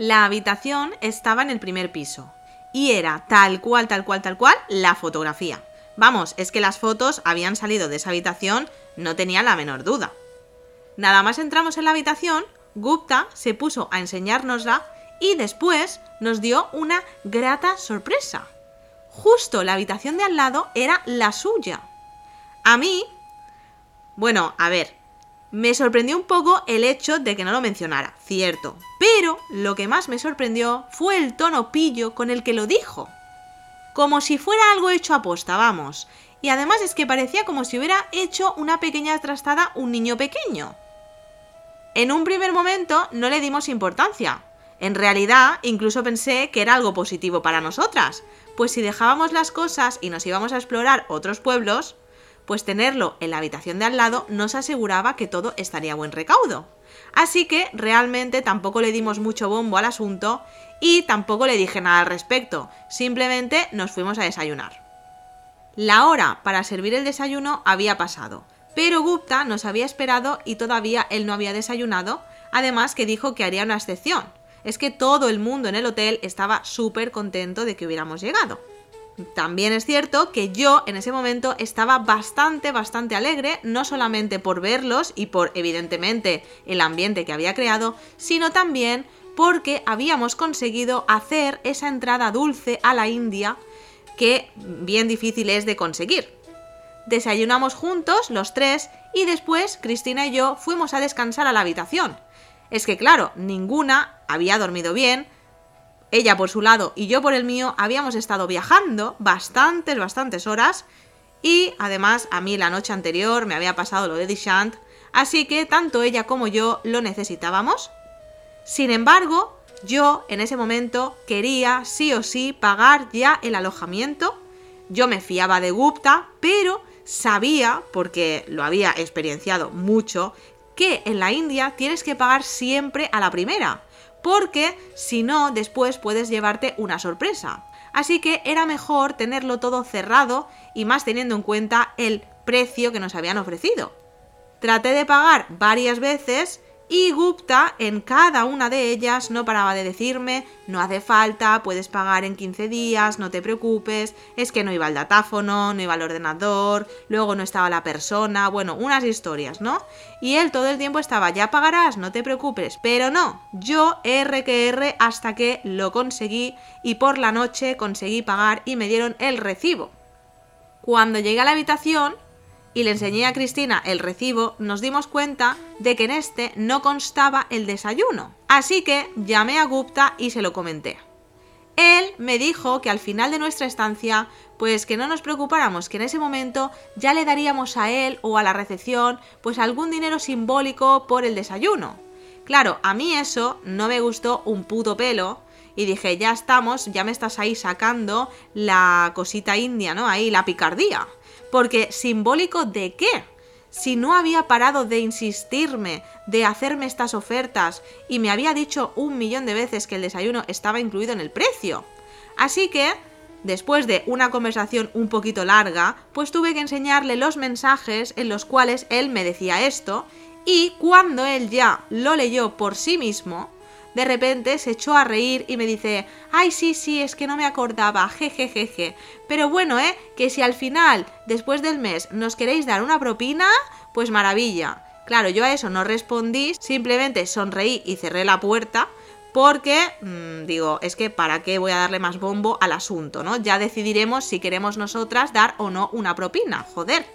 La habitación estaba en el primer piso y era tal cual, tal cual, tal cual la fotografía. Vamos, es que las fotos habían salido de esa habitación, no tenía la menor duda. Nada más entramos en la habitación, Gupta se puso a enseñárnosla y después nos dio una grata sorpresa. Justo la habitación de al lado era la suya. A mí... Bueno, a ver, me sorprendió un poco el hecho de que no lo mencionara, cierto, pero lo que más me sorprendió fue el tono pillo con el que lo dijo. Como si fuera algo hecho a posta, vamos. Y además es que parecía como si hubiera hecho una pequeña trastada un niño pequeño. En un primer momento no le dimos importancia. En realidad, incluso pensé que era algo positivo para nosotras, pues si dejábamos las cosas y nos íbamos a explorar otros pueblos, pues tenerlo en la habitación de al lado nos aseguraba que todo estaría buen recaudo. Así que realmente tampoco le dimos mucho bombo al asunto y tampoco le dije nada al respecto, simplemente nos fuimos a desayunar. La hora para servir el desayuno había pasado, pero Gupta nos había esperado y todavía él no había desayunado, además que dijo que haría una excepción. Es que todo el mundo en el hotel estaba súper contento de que hubiéramos llegado. También es cierto que yo en ese momento estaba bastante, bastante alegre, no solamente por verlos y por evidentemente el ambiente que había creado, sino también porque habíamos conseguido hacer esa entrada dulce a la India que bien difícil es de conseguir. Desayunamos juntos, los tres, y después Cristina y yo fuimos a descansar a la habitación. Es que claro, ninguna había dormido bien, ella por su lado y yo por el mío habíamos estado viajando bastantes, bastantes horas y además a mí la noche anterior me había pasado lo de Dishant, así que tanto ella como yo lo necesitábamos. Sin embargo, yo en ese momento quería sí o sí pagar ya el alojamiento. Yo me fiaba de Gupta, pero sabía, porque lo había experienciado mucho, que en la India tienes que pagar siempre a la primera porque si no, después puedes llevarte una sorpresa. Así que era mejor tenerlo todo cerrado y más teniendo en cuenta el precio que nos habían ofrecido. Traté de pagar varias veces y Gupta en cada una de ellas no paraba de decirme, no hace falta, puedes pagar en 15 días, no te preocupes, es que no iba el datáfono, no iba el ordenador, luego no estaba la persona, bueno, unas historias, ¿no? Y él todo el tiempo estaba, ya pagarás, no te preocupes, pero no, yo R que R hasta que lo conseguí y por la noche conseguí pagar y me dieron el recibo. Cuando llegué a la habitación, y le enseñé a Cristina el recibo, nos dimos cuenta de que en este no constaba el desayuno. Así que llamé a Gupta y se lo comenté. Él me dijo que al final de nuestra estancia, pues que no nos preocupáramos, que en ese momento ya le daríamos a él o a la recepción pues algún dinero simbólico por el desayuno. Claro, a mí eso no me gustó un puto pelo, y dije, ya estamos, ya me estás ahí sacando la cosita india, ¿no? Ahí la picardía. Porque simbólico de qué? Si no había parado de insistirme, de hacerme estas ofertas y me había dicho un millón de veces que el desayuno estaba incluido en el precio. Así que, después de una conversación un poquito larga, pues tuve que enseñarle los mensajes en los cuales él me decía esto y cuando él ya lo leyó por sí mismo, de repente se echó a reír y me dice, ay sí, sí, es que no me acordaba, jejejeje. Pero bueno, ¿eh? Que si al final, después del mes, nos queréis dar una propina, pues maravilla. Claro, yo a eso no respondí, simplemente sonreí y cerré la puerta. Porque, mmm, digo, es que para qué voy a darle más bombo al asunto, ¿no? Ya decidiremos si queremos nosotras dar o no una propina, joder.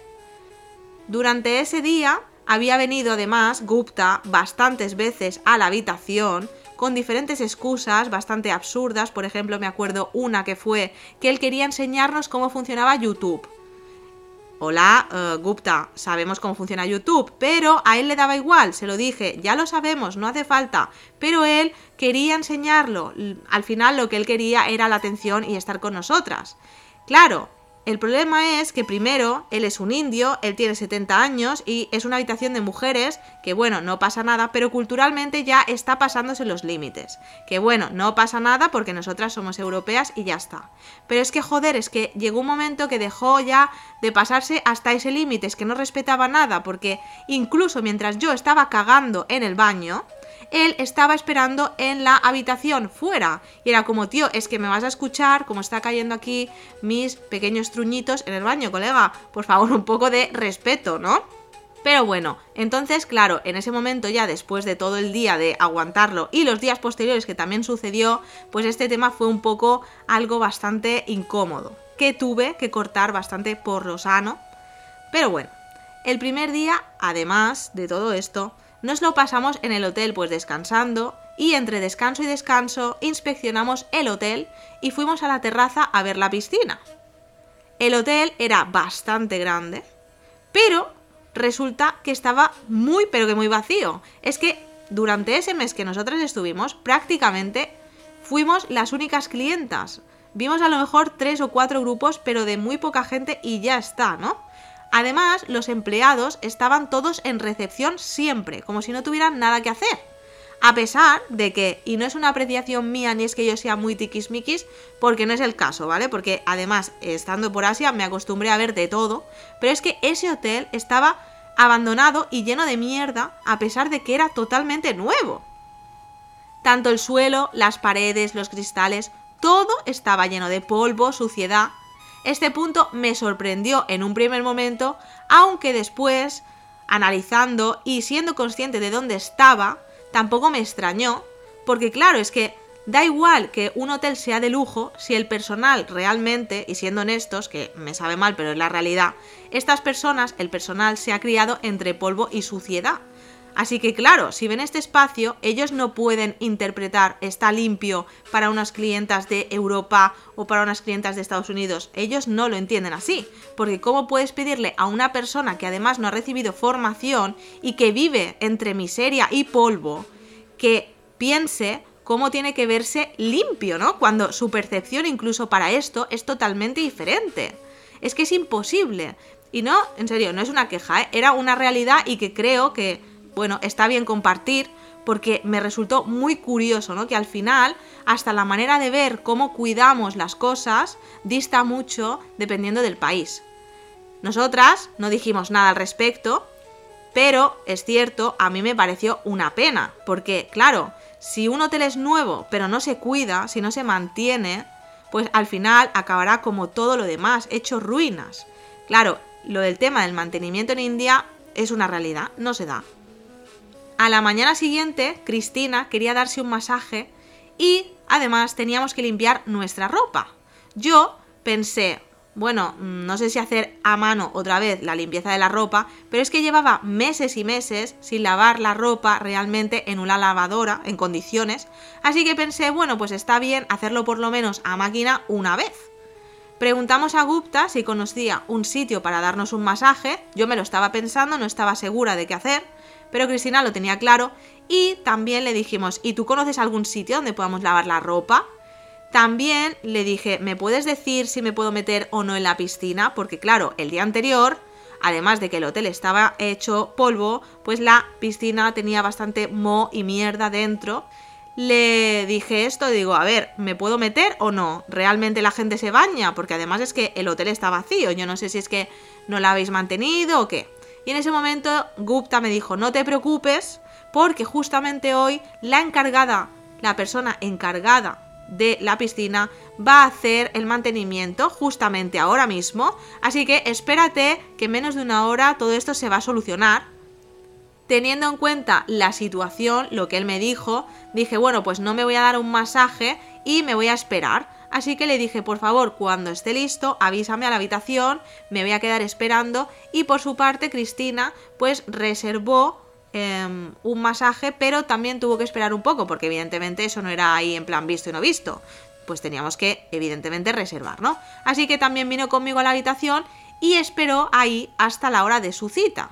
Durante ese día había venido además Gupta bastantes veces a la habitación con diferentes excusas bastante absurdas. Por ejemplo, me acuerdo una que fue que él quería enseñarnos cómo funcionaba YouTube. Hola, eh, Gupta, sabemos cómo funciona YouTube, pero a él le daba igual, se lo dije, ya lo sabemos, no hace falta, pero él quería enseñarlo, al final lo que él quería era la atención y estar con nosotras. Claro, el problema es que primero, él es un indio, él tiene 70 años y es una habitación de mujeres, que bueno, no pasa nada, pero culturalmente ya está pasándose los límites. Que bueno, no pasa nada porque nosotras somos europeas y ya está. Pero es que joder, es que llegó un momento que dejó ya de pasarse hasta ese límite, es que no respetaba nada, porque incluso mientras yo estaba cagando en el baño, él estaba esperando en la habitación fuera. Y era como, tío, es que me vas a escuchar como está cayendo aquí mis pequeños truñitos en el baño, colega. Por favor, un poco de respeto, ¿no? Pero bueno, entonces, claro, en ese momento ya después de todo el día de aguantarlo y los días posteriores que también sucedió, pues este tema fue un poco algo bastante incómodo, que tuve que cortar bastante por lo sano. Pero bueno, el primer día, además de todo esto, nos lo pasamos en el hotel pues descansando y entre descanso y descanso inspeccionamos el hotel y fuimos a la terraza a ver la piscina. El hotel era bastante grande, pero resulta que estaba muy pero que muy vacío. Es que durante ese mes que nosotros estuvimos, prácticamente fuimos las únicas clientas. Vimos a lo mejor tres o cuatro grupos, pero de muy poca gente y ya está, ¿no? Además, los empleados estaban todos en recepción siempre, como si no tuvieran nada que hacer. A pesar de que, y no es una apreciación mía ni es que yo sea muy tiquismiquis, porque no es el caso, ¿vale? Porque además, estando por Asia, me acostumbré a ver de todo, pero es que ese hotel estaba abandonado y lleno de mierda, a pesar de que era totalmente nuevo. Tanto el suelo, las paredes, los cristales, todo estaba lleno de polvo, suciedad, este punto me sorprendió en un primer momento, aunque después, analizando y siendo consciente de dónde estaba, tampoco me extrañó, porque claro, es que da igual que un hotel sea de lujo si el personal realmente, y siendo honestos, que me sabe mal, pero es la realidad, estas personas, el personal se ha criado entre polvo y suciedad. Así que claro, si ven este espacio, ellos no pueden interpretar está limpio para unas clientas de Europa o para unas clientas de Estados Unidos. Ellos no lo entienden así, porque ¿cómo puedes pedirle a una persona que además no ha recibido formación y que vive entre miseria y polvo que piense cómo tiene que verse limpio, ¿no? Cuando su percepción incluso para esto es totalmente diferente. Es que es imposible. Y no, en serio, no es una queja, ¿eh? era una realidad y que creo que bueno, está bien compartir porque me resultó muy curioso, ¿no? Que al final, hasta la manera de ver cómo cuidamos las cosas dista mucho dependiendo del país. Nosotras no dijimos nada al respecto, pero es cierto, a mí me pareció una pena, porque claro, si un hotel es nuevo, pero no se cuida, si no se mantiene, pues al final acabará como todo lo demás, hecho ruinas. Claro, lo del tema del mantenimiento en India es una realidad, no se da. A la mañana siguiente, Cristina quería darse un masaje y además teníamos que limpiar nuestra ropa. Yo pensé, bueno, no sé si hacer a mano otra vez la limpieza de la ropa, pero es que llevaba meses y meses sin lavar la ropa realmente en una lavadora, en condiciones, así que pensé, bueno, pues está bien hacerlo por lo menos a máquina una vez. Preguntamos a Gupta si conocía un sitio para darnos un masaje, yo me lo estaba pensando, no estaba segura de qué hacer, pero Cristina lo tenía claro y también le dijimos, ¿y tú conoces algún sitio donde podamos lavar la ropa? También le dije, ¿me puedes decir si me puedo meter o no en la piscina? Porque claro, el día anterior, además de que el hotel estaba hecho polvo, pues la piscina tenía bastante mo y mierda dentro. Le dije esto, digo, a ver, ¿me puedo meter o no? ¿Realmente la gente se baña? Porque además es que el hotel está vacío, yo no sé si es que no la habéis mantenido o qué. Y en ese momento Gupta me dijo, no te preocupes, porque justamente hoy la encargada, la persona encargada de la piscina va a hacer el mantenimiento justamente ahora mismo, así que espérate que en menos de una hora todo esto se va a solucionar. Teniendo en cuenta la situación, lo que él me dijo, dije, bueno, pues no me voy a dar un masaje y me voy a esperar. Así que le dije, por favor, cuando esté listo, avísame a la habitación, me voy a quedar esperando. Y por su parte, Cristina, pues reservó em, un masaje, pero también tuvo que esperar un poco, porque evidentemente eso no era ahí en plan visto y no visto. Pues teníamos que, evidentemente, reservar, ¿no? Así que también vino conmigo a la habitación y esperó ahí hasta la hora de su cita.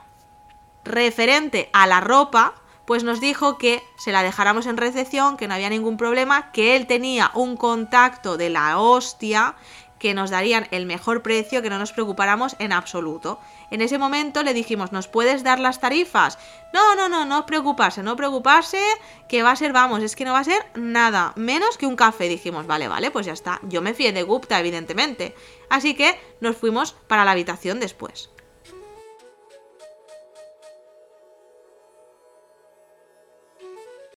Referente a la ropa, pues nos dijo que se la dejáramos en recepción, que no había ningún problema, que él tenía un contacto de la hostia que nos darían el mejor precio, que no nos preocupáramos en absoluto. En ese momento le dijimos, ¿nos puedes dar las tarifas? No, no, no, no preocuparse, no preocuparse, que va a ser, vamos, es que no va a ser nada, menos que un café. Dijimos, vale, vale, pues ya está. Yo me fié de Gupta, evidentemente. Así que nos fuimos para la habitación después.